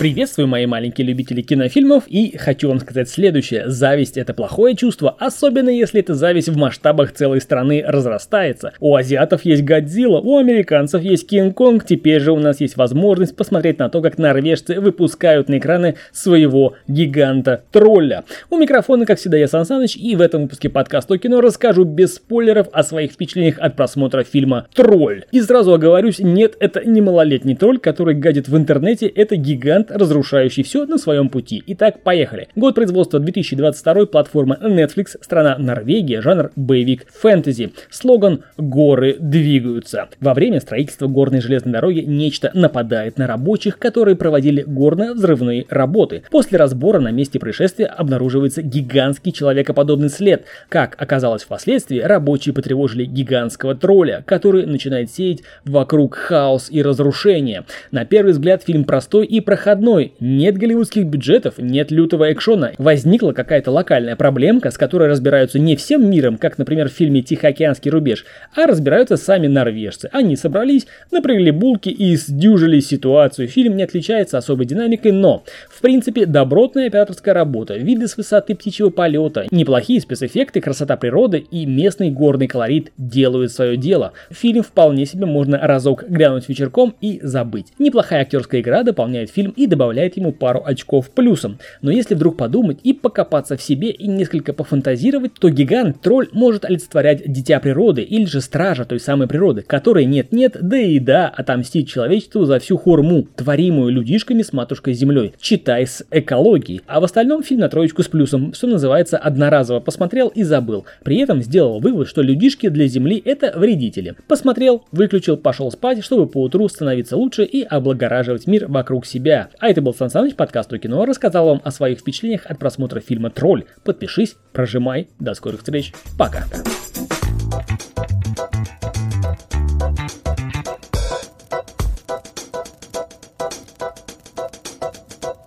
Приветствую, мои маленькие любители кинофильмов, и хочу вам сказать следующее. Зависть – это плохое чувство, особенно если эта зависть в масштабах целой страны разрастается. У азиатов есть Годзилла, у американцев есть Кинг-Конг, теперь же у нас есть возможность посмотреть на то, как норвежцы выпускают на экраны своего гиганта-тролля. У микрофона, как всегда, я Сан Саныч, и в этом выпуске подкаста о кино расскажу без спойлеров о своих впечатлениях от просмотра фильма «Тролль». И сразу оговорюсь, нет, это не малолетний тролль, который гадит в интернете, это гигант разрушающий все на своем пути. Итак, поехали. Год производства 2022, платформа Netflix, страна Норвегия, жанр боевик фэнтези. Слоган «Горы двигаются». Во время строительства горной железной дороги нечто нападает на рабочих, которые проводили горно-взрывные работы. После разбора на месте происшествия обнаруживается гигантский человекоподобный след. Как оказалось впоследствии, рабочие потревожили гигантского тролля, который начинает сеять вокруг хаос и разрушение. На первый взгляд фильм простой и проходной одной. Нет голливудских бюджетов, нет лютого экшона. Возникла какая-то локальная проблемка, с которой разбираются не всем миром, как, например, в фильме «Тихоокеанский рубеж», а разбираются сами норвежцы. Они собрались, напрягли булки и сдюжили ситуацию. Фильм не отличается особой динамикой, но, в принципе, добротная операторская работа, виды с высоты птичьего полета, неплохие спецэффекты, красота природы и местный горный колорит делают свое дело. Фильм вполне себе можно разок глянуть вечерком и забыть. Неплохая актерская игра дополняет фильм и добавляет ему пару очков плюсом. Но если вдруг подумать и покопаться в себе и несколько пофантазировать, то гигант-тролль может олицетворять дитя природы или же стража той самой природы, которой нет-нет, да и да, отомстить человечеству за всю хурму, творимую людишками с матушкой землей, читай с экологией. А в остальном фильм на троечку с плюсом, что называется, одноразово посмотрел и забыл. При этом сделал вывод, что людишки для земли это вредители. Посмотрел, выключил, пошел спать, чтобы поутру становиться лучше и облагораживать мир вокруг себя. А это был Сан Саныч, подкаст кино, рассказал вам о своих впечатлениях от просмотра фильма «Тролль». Подпишись, прожимай, до скорых встреч, пока.